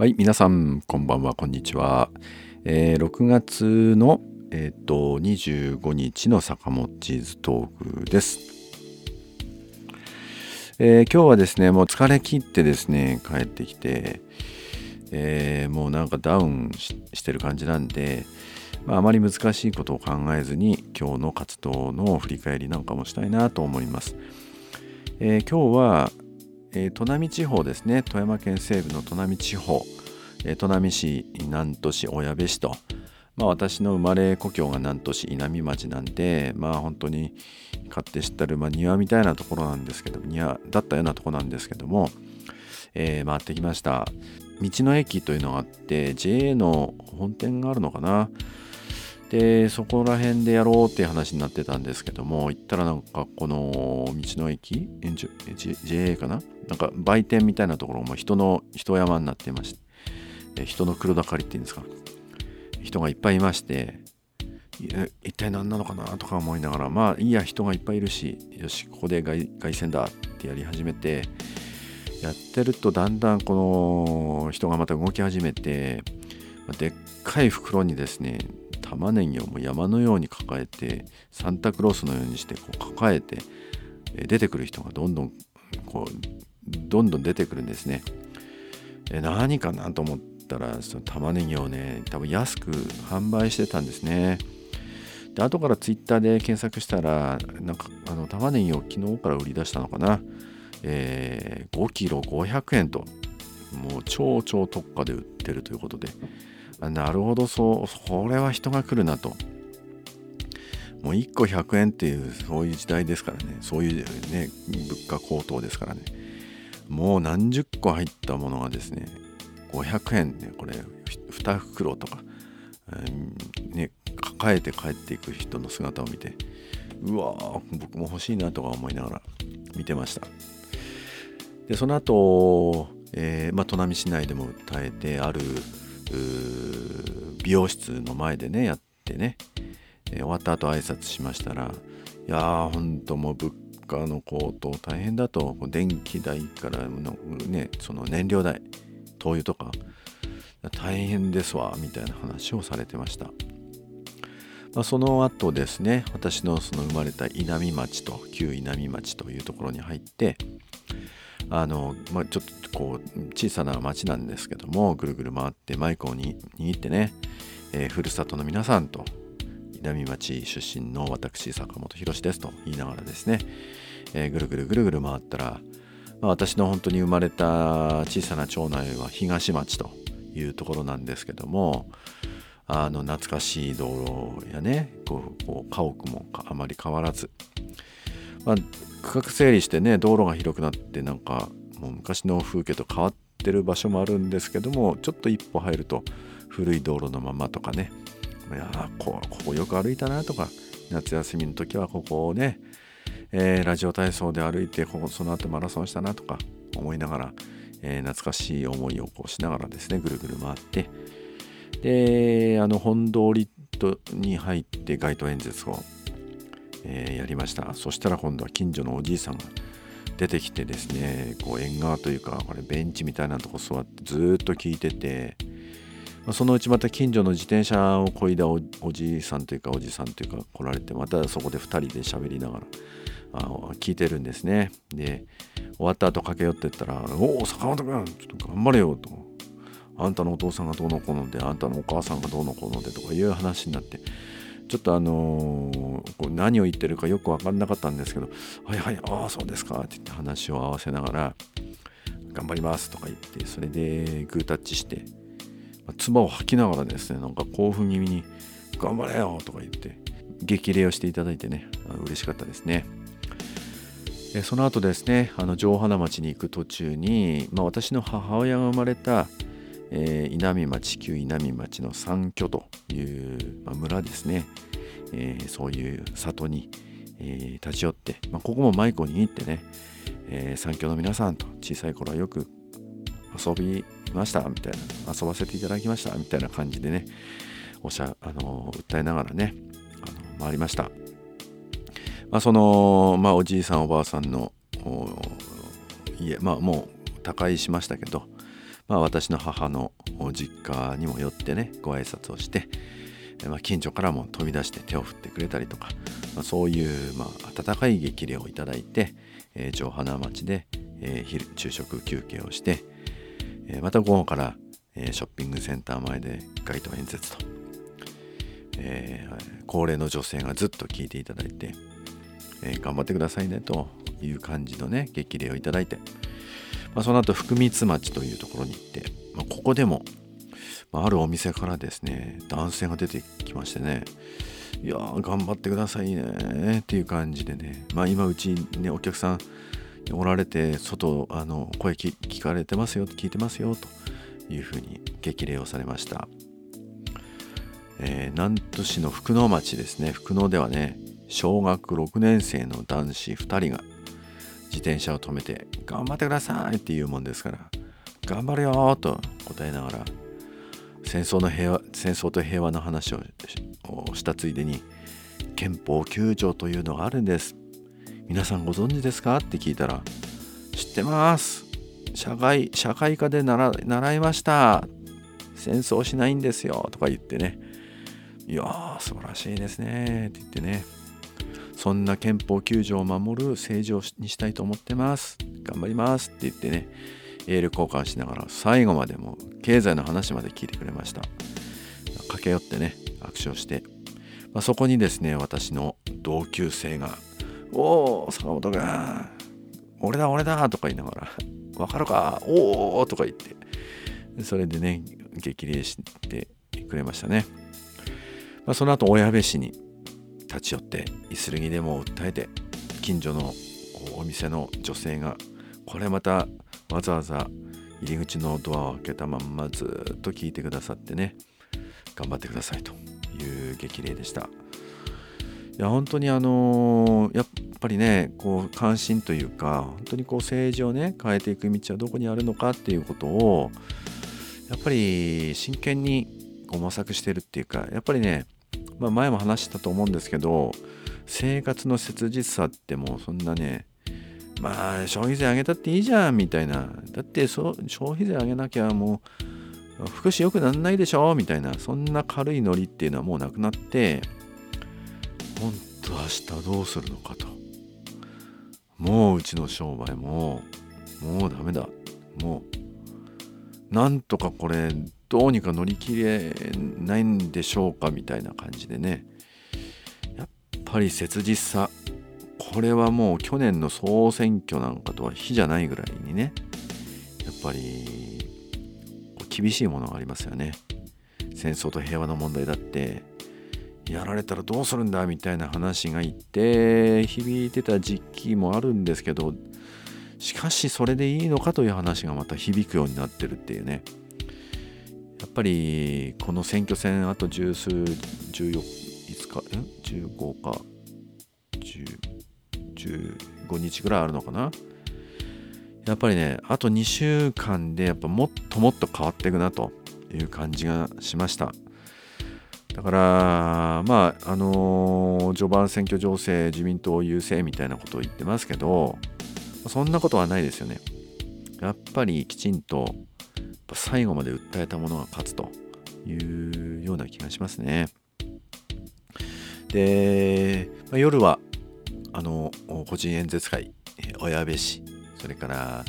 はい、皆さん、こんばんは、こんにちは。えー、6月の、えー、と25日の坂本チーズトークです。えー、今日はですね、もう疲れ切ってですね、帰ってきて、えー、もうなんかダウンしてる感じなんで、まあ、あまり難しいことを考えずに、今日の活動の振り返りなんかもしたいなと思います。え今日は、えー、砺波地方ですね。富山県西部の砺波地方、えー、砺波市南砺市小矢部市と、まあ、私の生まれ故郷が南砺市稲美町なんでまあ本当に勝手知ったる、まあ、庭みたいなところなんですけど庭だったようなとこなんですけども、えー、回ってきました。道の駅というのがあって JA の本店があるのかな。でそこら辺でやろうっていう話になってたんですけども行ったらなんかこの道の駅 JA かな？なんか売店みたいなところも人の人山になってまして人の黒だかりっていうんですか？人がいっぱいいまして一体何なのかなとか思いながらまあいいや人がいっぱいいるしよしここで凱旋だってやり始めてやってるとだんだんこの人がまた動き始めてでっかい袋にですね玉ねぎをもう山のように抱えてサンタクロースのようにしてこう抱えて出てくる人がどんどんこうどんどん出てくるんですね。何かなと思ったらその玉ねぎをね多分安く販売してたんですね。で後からツイッターで検索したらなんかあの玉ねぎを昨日から売り出したのかな、えー、5キロ500円ともう超超特価で売ってるということでなるほど。そうこれは人が来るなと。もう1個100円っていうそういう時代ですからね。そういうね物価高騰ですからね。もう何十個入ったものがですね500円ねこれ2袋とか、ね、抱えて帰っていく人の姿を見てうわ僕も欲しいなとか思いながら見てました。でその後、えーまあ、砺波市内でも訴えてある美容室の前でねやってね、えー、終わった後挨拶しましたらいやーほんともう物価の高騰大変だと。電気代からの、ね、その燃料代灯油とか大変ですわみたいな話をされてました、まあ、その後ですね私のその生まれた稲美町と旧稲美町というところに入ってあの、まあ、ちょっとこう小さな町なんですけどもぐるぐる回ってマイクを握ってね、えー、ふるさとの皆さんと稲美町出身の私坂本博ですと言いながらですね、えー、ぐるぐるぐるぐる回ったら、まあ、私の本当に生まれた小さな町内は東町というところなんですけどもあの懐かしい道路やねこうこう家屋もあまり変わらず、まあ、区画整理してね道路が広くなってなんかもう昔の風景と変わってる場所もあるんですけどもちょっと一歩入ると古い道路のままとかね。いやこここよく歩いたなとか夏休みの時はここをね、えー、ラジオ体操で歩いてここその後マラソンしたなとか思いながら、えー、懐かしい思いをこうしながらですねぐるぐる回って。であの本通りに入って街頭演説をえー、やりましたそしたら今度は近所のおじいさんが出てきてですねこう縁側というかこれベンチみたいなとこ座ってずっと聞いてて、まあ、そのうちまた近所の自転車をこいだおじいさんというかおじさんというか来られてまたそこで2人で喋りながらあ聞いてるんですねで終わった後駆け寄ってったら「おお坂本君ちょっと頑張れよ」と。あんたのお父さんがどうのこうのであんたのお母さんがどうのこうのでとかいう話になってちょっとあのー、何を言ってるかよく分かんなかったんですけど、はいはい、ああ、そうですかって言って話を合わせながら、頑張りますとか言って、それでグータッチして、まあ、唾を吐きながらですね、なんか興奮気味に、頑張れよとか言って、激励をしていただいてね、嬉しかったですね。その後ですね、あの城原町に行く途中に、まあ、私の母親が生まれた、えー、稲美町旧稲美町の三居という、まあ、村ですね、えー、そういう里に、えー、立ち寄って、まあ、ここもマイクを握ってね、えー、三居の皆さんと小さい頃はよく遊びましたみたいな遊ばせていただきましたみたいな感じでねおしゃあの訴えながらねあの回りました、まあ、その、まあ、おじいさんおばあさんの家まあもう他界しましたけどまあ、私の母の実家にも寄ってねご挨拶をして、まあ、近所からも飛び出して手を振ってくれたりとか、まあ、そういう、まあ、温かい激励をいただいて、えー、城花町で、えー、昼昼食休憩をして、えー、また午後から、えー、ショッピングセンター前で街頭演説と、えー、高齢の女性がずっと聞いていただいて、えー、頑張ってくださいねという感じのね激励をいただいて、まあ、その後福光町というところに行って、まあ、ここでも、まあ、あるお店からですね男性が出てきましてねいやー頑張ってくださいねっていう感じでねまあ今うちにねお客さんおられて外あの声聞かれてますよ聞いてますよというふうに激励をされました、えー、南砺市の福野町ですね。福野ではね小学6年生の男子2人が自転車を止めて「頑張ってください」って言うもんですから「頑張るよ」と答えながら戦争の平和戦争と平和の話をしたついでに憲法9条というのがあるんです。皆さんご存知ですか？って聞いたら知ってます。社会社会科で習習いました。戦争しないんですよ。とか言ってね。いやー素晴らしいですねって言ってね。そんな憲法9条を守る政治をにしたいと思ってます。頑張りますって言ってねエール交換しながら最後までも経済の話まで聞いてくれました。駆け寄ってね握手をして、まあ、そこにですね私の同級生が「おお坂本が俺だ俺だ」とか言いながら「わかるか？おお」とか言って。それでね激励してくれましたね、まあ、その後親部市に立ち寄ってイスルギでも訴えて近所のお店の女性がこれまたわざわざ入り口のドアを開けたまんまずっと聞いてくださってね。頑張ってくださいという激励でした。いや本当にあのやっぱりねこう関心というか本当にこう政治をね変えていく道はどこにあるのかっていうことをやっぱり真剣に模索してるっていうかやっぱりね、まあ、前も話したと思うんですけど生活の切実さってもうそんなねまあ消費税上げたっていいじゃんみたいな。だってそ消費税上げなきゃもう福祉良くなんないでしょ？みたいなそんな軽いノリっていうのはもうなくなって本当明日どうするのかと。もううちの商売ももうダメだ。もうなんとかこれどうにか乗り切れないんでしょうかみたいな感じでね。やっぱり切実さ。これはもう去年の総選挙なんかとは比じゃないぐらいにね。やっぱり厳しいものがありますよね。戦争と平和の問題だって。やられたらどうするんだみたいな話が言って響いてた時期もあるんですけどしかしそれでいいのかという話がまた響くようになってるっていうね。っぱりこの選挙戦あと十数14 5日15か15日ぐらいあるのかな？やっぱりねあと2週間でやっぱもっともっと変わっていくなという感じがしました。だからまああのー、序盤選挙情勢自民党優勢みたいなことを言ってますけどそんなことはないですよね。やっぱりきちんと最後まで訴えたものが勝つというような気がしますね。で、まあ、夜はあの個人演説会小矢部市それから、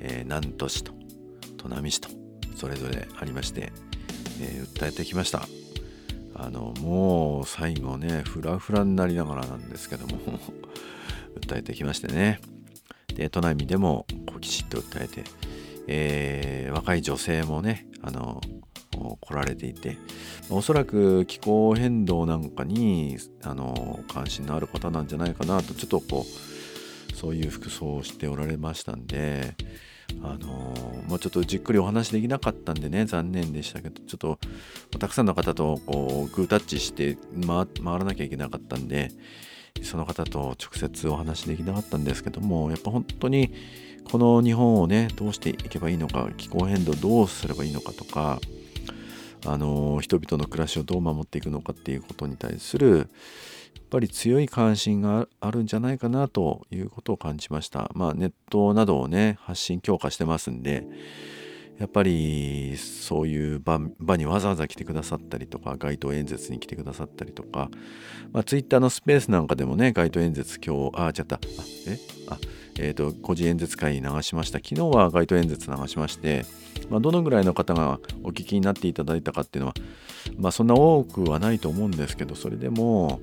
えー、南砺市と砺波市とそれぞれありまして、えー、訴えてきました。あのもう最後ねフラフラになりながらなんですけども 訴えてきましてね。で砺波でもこうきちっと訴えて、えー、若い女性もねあの来られていておそらく気候変動なんかにあの関心のある方なんじゃないかなとちょっとこうそういう服装をしておられましたんであのまあ、ちょっとじっくりお話できなかったんでね残念でしたけどちょっとたくさんの方とこうグータッチして回らなきゃいけなかったんでその方と直接お話できなかったんですけどもやっぱ本当にこの日本をねどうしていけばいいのか気候変動どうすればいいのかとかあの人々の暮らしをどう守っていくのかっていうことに対するやっぱり強い関心があるんじゃないかなということを感じました。まあネットなどをね発信強化してますんでやっぱりそういう場にわざわざ来てくださったりとか街頭演説に来てくださったりとか、まあ、ツイッターのスペースなんかでもね街頭演説今日あちゃったえ？あえっ、ー、と個人演説会流しました。昨日は街頭演説流しまして、まあ、どのぐらいの方がお聞きになっていただいたかっていうのはまあそんな多くはないと思うんですけどそれでも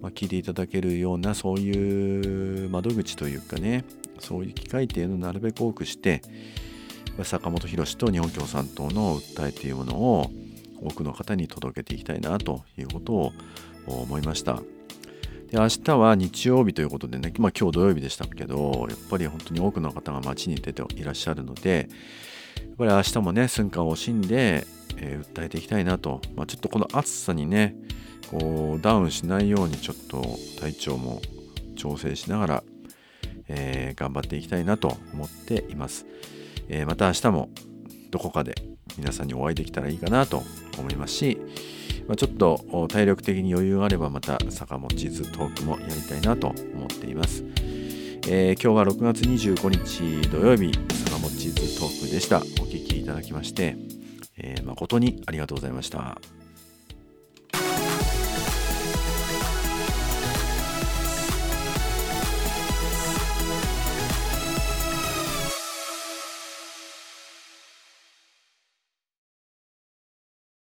まあ、聞いていただけるようなそういう窓口というかねそういう機会っていうのをなるべく多くして坂本博と日本共産党の訴えというものを多くの方に届けていきたいなということを思いました。で明日は日曜日ということでね、まあ、今日土曜日でしたけどやっぱり本当に多くの方が街に出ていらっしゃるのでやっぱり明日もね寸暇を惜しんで、えー、訴えていきたいなと、まあ、ちょっとこの暑さにねこうダウンしないようにちょっと体調も調整しながら、えー、頑張っていきたいなと思っています。えー、また明日もどこかで皆さんにお会いできたらいいかなと思いますし、まあ、ちょっと体力的に余裕があればまた坂本地図トークもやりたいなと思っています。えー、今日は6月25日土曜日坂本地図トークでした。お聴きいただきまして、えー、誠にありがとうございました。